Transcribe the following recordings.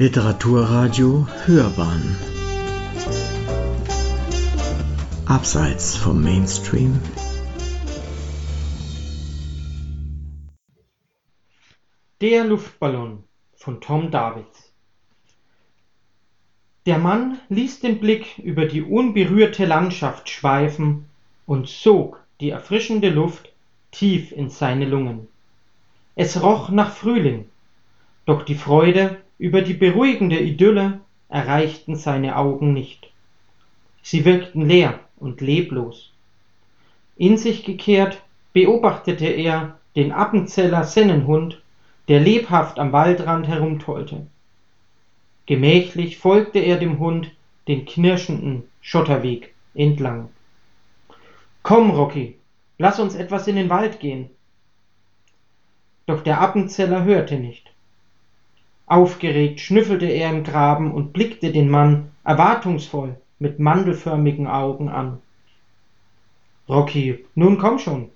Literaturradio Hörbahn. Abseits vom Mainstream. Der Luftballon von Tom Davids Der Mann ließ den Blick über die unberührte Landschaft schweifen und sog die erfrischende Luft tief in seine Lungen. Es roch nach Frühling, doch die Freude über die beruhigende Idylle erreichten seine Augen nicht. Sie wirkten leer und leblos. In sich gekehrt beobachtete er den Appenzeller Sennenhund, der lebhaft am Waldrand herumtollte. Gemächlich folgte er dem Hund den knirschenden Schotterweg entlang. Komm, Rocky, lass uns etwas in den Wald gehen. Doch der Appenzeller hörte nicht. Aufgeregt schnüffelte er im Graben und blickte den Mann erwartungsvoll mit mandelförmigen Augen an. Rocky, nun komm schon.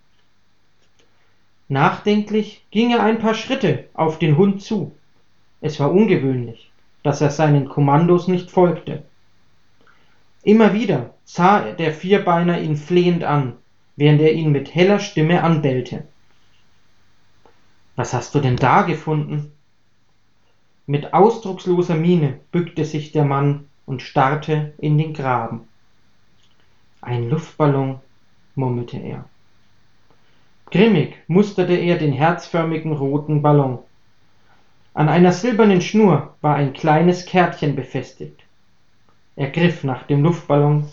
Nachdenklich ging er ein paar Schritte auf den Hund zu. Es war ungewöhnlich, dass er seinen Kommandos nicht folgte. Immer wieder sah der Vierbeiner ihn flehend an, während er ihn mit heller Stimme anbellte. Was hast du denn da gefunden? Mit ausdrucksloser Miene bückte sich der Mann und starrte in den Graben. Ein Luftballon, murmelte er. Grimmig musterte er den herzförmigen roten Ballon. An einer silbernen Schnur war ein kleines Kärtchen befestigt. Er griff nach dem Luftballon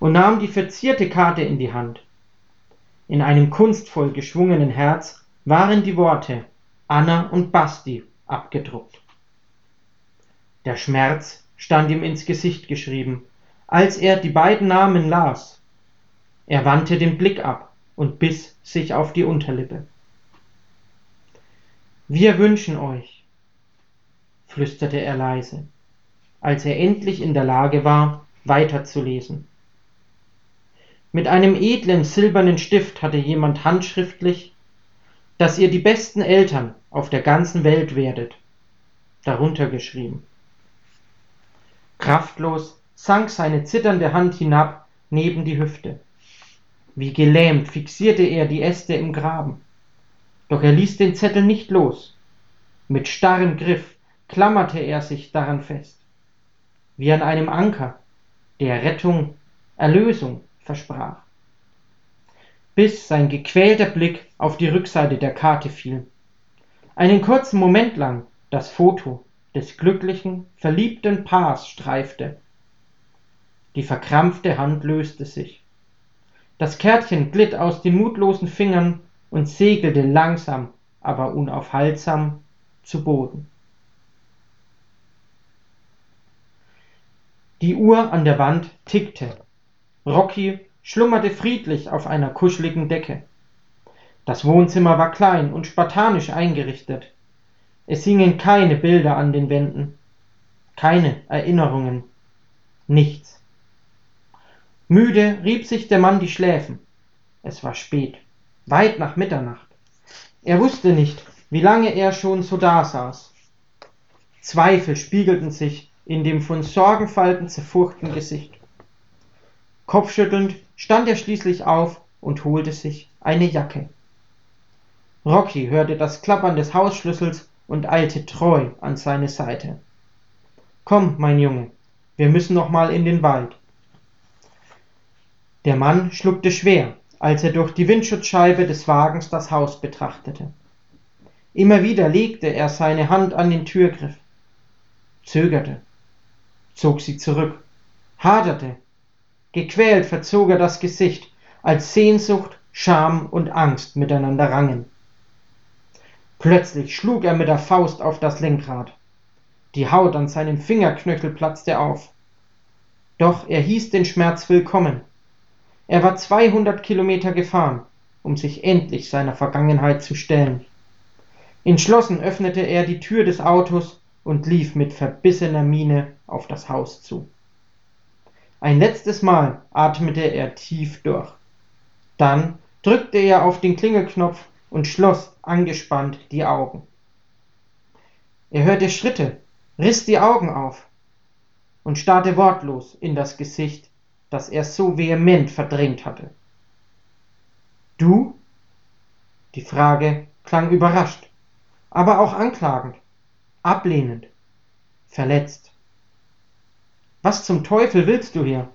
und nahm die verzierte Karte in die Hand. In einem kunstvoll geschwungenen Herz waren die Worte Anna und Basti abgedruckt. Der Schmerz stand ihm ins Gesicht geschrieben, als er die beiden Namen las. Er wandte den Blick ab und biss sich auf die Unterlippe. Wir wünschen euch, flüsterte er leise, als er endlich in der Lage war, weiterzulesen. Mit einem edlen silbernen Stift hatte jemand handschriftlich, dass ihr die besten Eltern auf der ganzen Welt werdet, darunter geschrieben. Kraftlos sank seine zitternde Hand hinab neben die Hüfte. Wie gelähmt fixierte er die Äste im Graben. Doch er ließ den Zettel nicht los. Mit starrem Griff klammerte er sich daran fest. Wie an einem Anker, der Rettung, Erlösung versprach. Bis sein gequälter Blick auf die Rückseite der Karte fiel. Einen kurzen Moment lang das Foto des glücklichen, verliebten Paars streifte. Die verkrampfte Hand löste sich. Das Kärtchen glitt aus den mutlosen Fingern und segelte langsam, aber unaufhaltsam zu Boden. Die Uhr an der Wand tickte. Rocky schlummerte friedlich auf einer kuscheligen Decke. Das Wohnzimmer war klein und spartanisch eingerichtet. Es hingen keine Bilder an den Wänden, keine Erinnerungen, nichts. Müde rieb sich der Mann die Schläfen. Es war spät, weit nach Mitternacht. Er wusste nicht, wie lange er schon so dasaß. Zweifel spiegelten sich in dem von Sorgenfalten zerfurchten Gesicht. Kopfschüttelnd stand er schließlich auf und holte sich eine Jacke. Rocky hörte das Klappern des Hausschlüssels und eilte treu an seine Seite. Komm, mein Junge, wir müssen noch mal in den Wald. Der Mann schluckte schwer, als er durch die Windschutzscheibe des Wagens das Haus betrachtete. Immer wieder legte er seine Hand an den Türgriff, zögerte, zog sie zurück, haderte, gequält verzog er das Gesicht, als Sehnsucht, Scham und Angst miteinander rangen. Plötzlich schlug er mit der Faust auf das Lenkrad. Die Haut an seinem Fingerknöchel platzte auf. Doch er hieß den Schmerz willkommen. Er war 200 Kilometer gefahren, um sich endlich seiner Vergangenheit zu stellen. Entschlossen öffnete er die Tür des Autos und lief mit verbissener Miene auf das Haus zu. Ein letztes Mal atmete er tief durch. Dann drückte er auf den Klingelknopf und schloss angespannt die Augen. Er hörte Schritte riss die Augen auf und starrte wortlos in das Gesicht, das er so vehement verdrängt hatte. Du? Die Frage klang überrascht, aber auch anklagend, ablehnend, verletzt. Was zum Teufel willst du hier?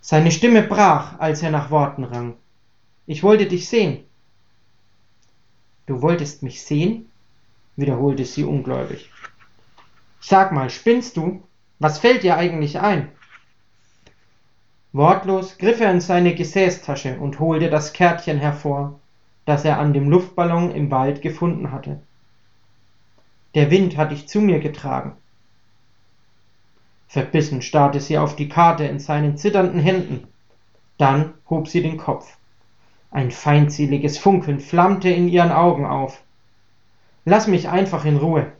Seine Stimme brach, als er nach Worten rang. Ich wollte dich sehen. Du wolltest mich sehen? wiederholte sie ungläubig. Sag mal, spinnst du? Was fällt dir eigentlich ein? Wortlos griff er in seine Gesäßtasche und holte das Kärtchen hervor, das er an dem Luftballon im Wald gefunden hatte. Der Wind hat dich zu mir getragen. Verbissen starrte sie auf die Karte in seinen zitternden Händen. Dann hob sie den Kopf. Ein feindseliges Funkeln flammte in ihren Augen auf. Lass mich einfach in Ruhe.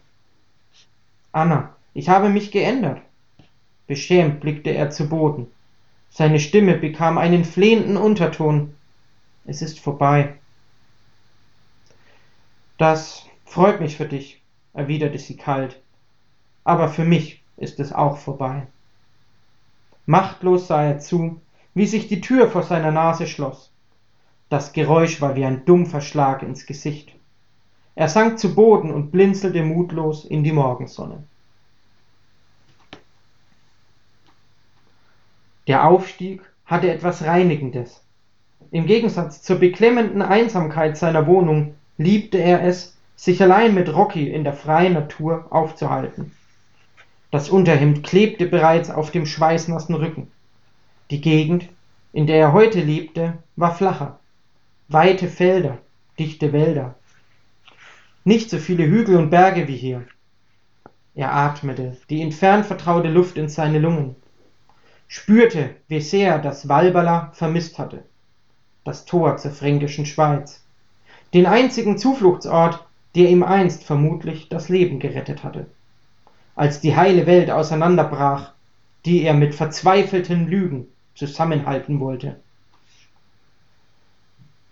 Anna, ich habe mich geändert. Beschämt blickte er zu Boden. Seine Stimme bekam einen flehenden Unterton. Es ist vorbei. Das freut mich für dich, erwiderte sie kalt. Aber für mich ist es auch vorbei. Machtlos sah er zu, wie sich die Tür vor seiner Nase schloss. Das Geräusch war wie ein dumpfer Schlag ins Gesicht. Er sank zu Boden und blinzelte mutlos in die Morgensonne. Der Aufstieg hatte etwas Reinigendes. Im Gegensatz zur beklemmenden Einsamkeit seiner Wohnung liebte er es, sich allein mit Rocky in der freien Natur aufzuhalten. Das Unterhemd klebte bereits auf dem schweißnassen Rücken. Die Gegend, in der er heute lebte, war flacher. Weite Felder, dichte Wälder. Nicht so viele Hügel und Berge wie hier. Er atmete die entfernt vertraute Luft in seine Lungen, spürte, wie sehr das Walberla vermisst hatte, das Tor zur fränkischen Schweiz, den einzigen Zufluchtsort, der ihm einst vermutlich das Leben gerettet hatte als die heile Welt auseinanderbrach, die er mit verzweifelten Lügen zusammenhalten wollte.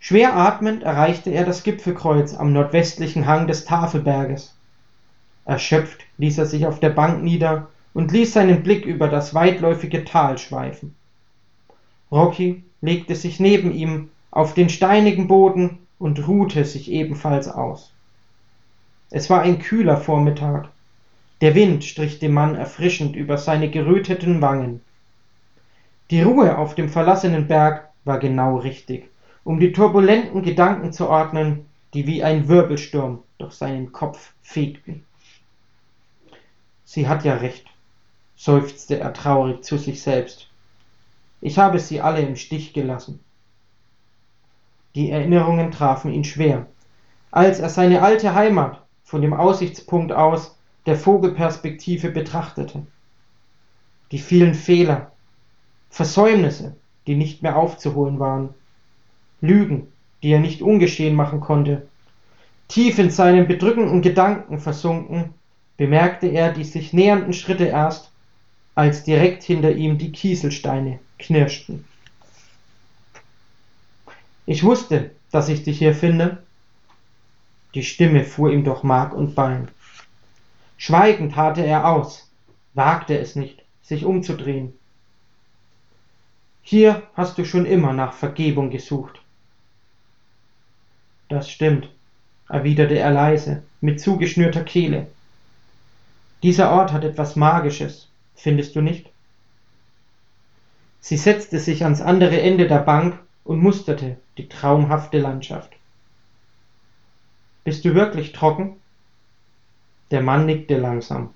Schwer atmend erreichte er das Gipfelkreuz am nordwestlichen Hang des Tafelberges. Erschöpft ließ er sich auf der Bank nieder und ließ seinen Blick über das weitläufige Tal schweifen. Rocky legte sich neben ihm auf den steinigen Boden und ruhte sich ebenfalls aus. Es war ein kühler Vormittag, der Wind strich dem Mann erfrischend über seine geröteten Wangen. Die Ruhe auf dem verlassenen Berg war genau richtig, um die turbulenten Gedanken zu ordnen, die wie ein Wirbelsturm durch seinen Kopf fegten. Sie hat ja recht, seufzte er traurig zu sich selbst. Ich habe sie alle im Stich gelassen. Die Erinnerungen trafen ihn schwer, als er seine alte Heimat von dem Aussichtspunkt aus der Vogelperspektive betrachtete. Die vielen Fehler, Versäumnisse, die nicht mehr aufzuholen waren, Lügen, die er nicht ungeschehen machen konnte. Tief in seinen bedrückenden Gedanken versunken, bemerkte er die sich nähernden Schritte erst, als direkt hinter ihm die Kieselsteine knirschten. Ich wusste, dass ich dich hier finde. Die Stimme fuhr ihm durch Mark und Bein. Schweigend harrte er aus, wagte es nicht, sich umzudrehen. Hier hast du schon immer nach Vergebung gesucht. Das stimmt, erwiderte er leise, mit zugeschnürter Kehle. Dieser Ort hat etwas Magisches, findest du nicht? Sie setzte sich ans andere Ende der Bank und musterte die traumhafte Landschaft. Bist du wirklich trocken? Der Mann nickte langsam.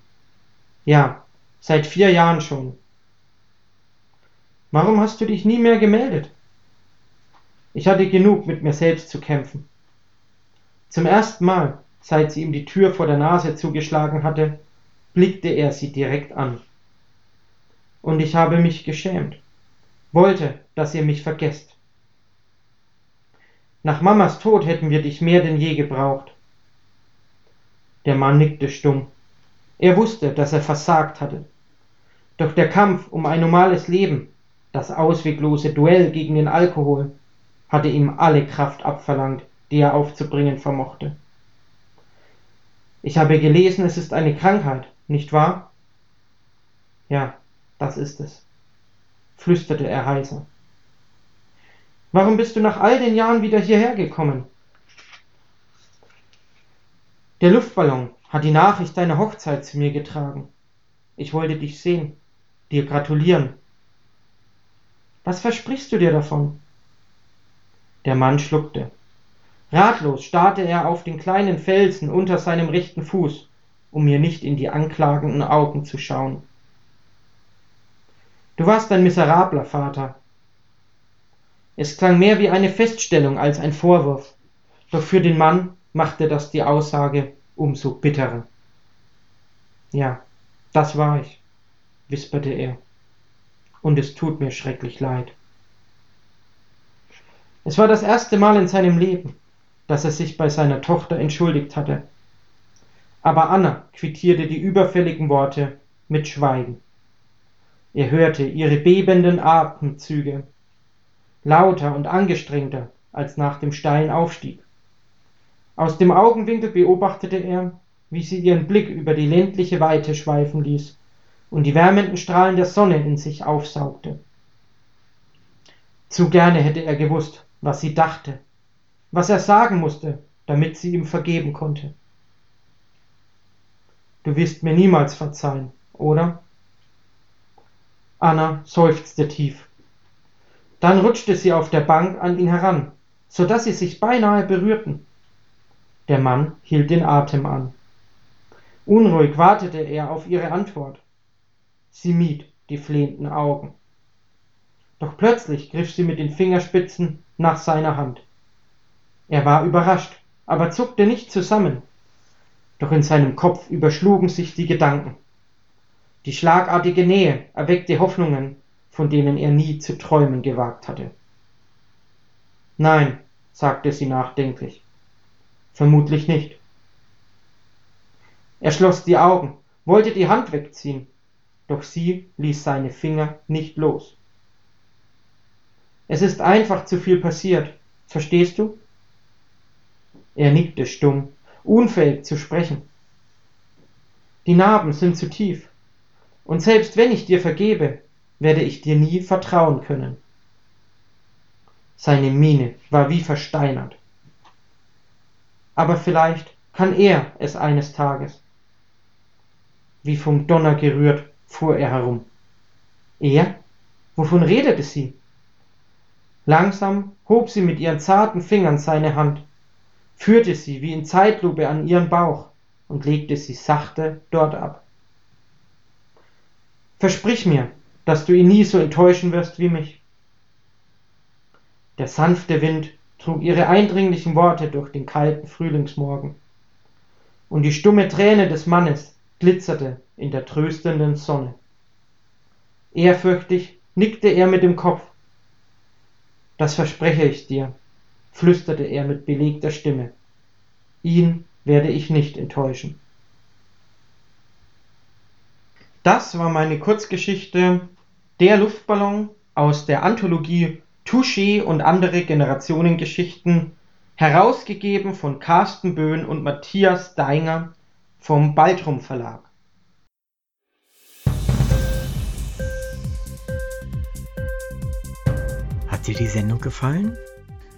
Ja, seit vier Jahren schon. Warum hast du dich nie mehr gemeldet? Ich hatte genug mit mir selbst zu kämpfen. Zum ersten Mal, seit sie ihm die Tür vor der Nase zugeschlagen hatte, blickte er sie direkt an. Und ich habe mich geschämt, wollte, dass ihr mich vergesst. Nach Mamas Tod hätten wir dich mehr denn je gebraucht. Der Mann nickte stumm. Er wusste, dass er versagt hatte. Doch der Kampf um ein normales Leben, das ausweglose Duell gegen den Alkohol, hatte ihm alle Kraft abverlangt, die er aufzubringen vermochte. Ich habe gelesen, es ist eine Krankheit, nicht wahr? Ja, das ist es, flüsterte er heiser. Warum bist du nach all den Jahren wieder hierher gekommen? Der Luftballon hat die Nachricht deiner Hochzeit zu mir getragen. Ich wollte dich sehen, dir gratulieren. Was versprichst du dir davon? Der Mann schluckte. Ratlos starrte er auf den kleinen Felsen unter seinem rechten Fuß, um mir nicht in die anklagenden Augen zu schauen. Du warst ein miserabler Vater. Es klang mehr wie eine Feststellung als ein Vorwurf, doch für den Mann machte das die Aussage umso bitterer. Ja, das war ich, wisperte er, und es tut mir schrecklich leid. Es war das erste Mal in seinem Leben, dass er sich bei seiner Tochter entschuldigt hatte. Aber Anna quittierte die überfälligen Worte mit Schweigen. Er hörte ihre bebenden Atemzüge, lauter und angestrengter als nach dem steilen Aufstieg. Aus dem Augenwinkel beobachtete er, wie sie ihren Blick über die ländliche Weite schweifen ließ und die wärmenden Strahlen der Sonne in sich aufsaugte. Zu gerne hätte er gewusst, was sie dachte, was er sagen musste, damit sie ihm vergeben konnte. Du wirst mir niemals verzeihen, oder? Anna seufzte tief. Dann rutschte sie auf der Bank an ihn heran, so dass sie sich beinahe berührten. Der Mann hielt den Atem an. Unruhig wartete er auf ihre Antwort. Sie mied die flehenden Augen. Doch plötzlich griff sie mit den Fingerspitzen nach seiner Hand. Er war überrascht, aber zuckte nicht zusammen. Doch in seinem Kopf überschlugen sich die Gedanken. Die schlagartige Nähe erweckte Hoffnungen, von denen er nie zu träumen gewagt hatte. Nein, sagte sie nachdenklich. Vermutlich nicht. Er schloss die Augen, wollte die Hand wegziehen, doch sie ließ seine Finger nicht los. Es ist einfach zu viel passiert, verstehst du? Er nickte stumm, unfähig zu sprechen. Die Narben sind zu tief, und selbst wenn ich dir vergebe, werde ich dir nie vertrauen können. Seine Miene war wie versteinert aber vielleicht kann er es eines Tages. Wie vom Donner gerührt fuhr er herum. Er? Wovon redete sie? Langsam hob sie mit ihren zarten Fingern seine Hand, führte sie wie in Zeitlupe an ihren Bauch und legte sie sachte dort ab. Versprich mir, dass du ihn nie so enttäuschen wirst wie mich. Der sanfte Wind trug ihre eindringlichen Worte durch den kalten Frühlingsmorgen. Und die stumme Träne des Mannes glitzerte in der tröstenden Sonne. Ehrfürchtig nickte er mit dem Kopf. Das verspreche ich dir, flüsterte er mit belegter Stimme. Ihn werde ich nicht enttäuschen. Das war meine Kurzgeschichte Der Luftballon aus der Anthologie Touché und andere Generationengeschichten, herausgegeben von Carsten Böhn und Matthias Deinger vom Baltrum Verlag. Hat dir die Sendung gefallen?